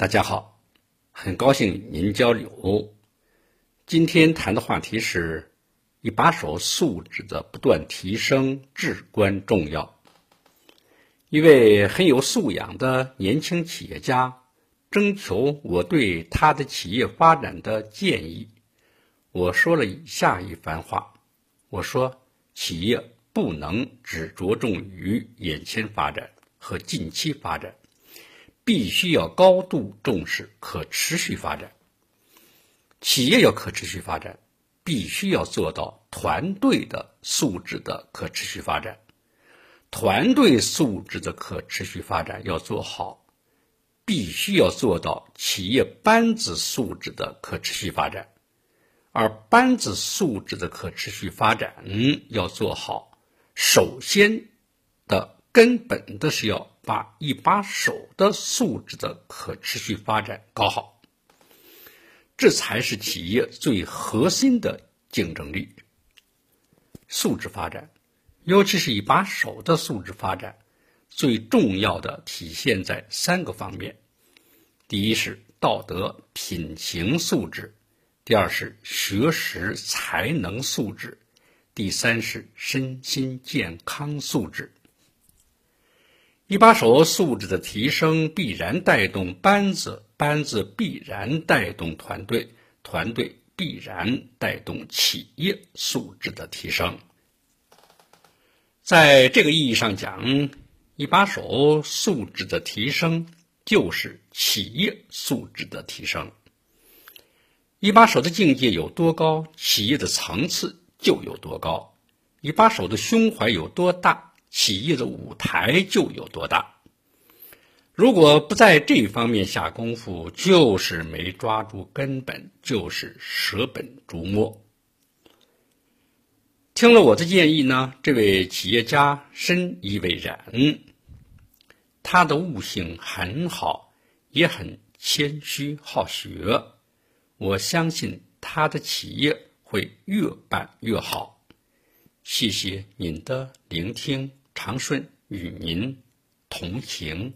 大家好，很高兴与您交流。今天谈的话题是一把手素质的不断提升至关重要。一位很有素养的年轻企业家征求我对他的企业发展的建议，我说了以下一番话：我说，企业不能只着重于眼前发展和近期发展。必须要高度重视可持续发展。企业要可持续发展，必须要做到团队的素质的可持续发展。团队素质的可持续发展要做好，必须要做到企业班子素质的可持续发展。而班子素质的可持续发展要做好，首先的根本的是要。把一把手的素质的可持续发展搞好，这才是企业最核心的竞争力。素质发展，尤其是一把手的素质发展，最重要的体现在三个方面：第一是道德品行素质，第二是学识才能素质，第三是身心健康素质。一把手素质的提升，必然带动班子，班子必然带动团队，团队必然带动企业素质的提升。在这个意义上讲，一把手素质的提升就是企业素质的提升。一把手的境界有多高，企业的层次就有多高；一把手的胸怀有多大。企业的舞台就有多大。如果不在这方面下功夫，就是没抓住根本，就是舍本逐末。听了我的建议呢，这位企业家深以为然。他的悟性很好，也很谦虚好学。我相信他的企业会越办越好。谢谢您的聆听。长顺与您同行。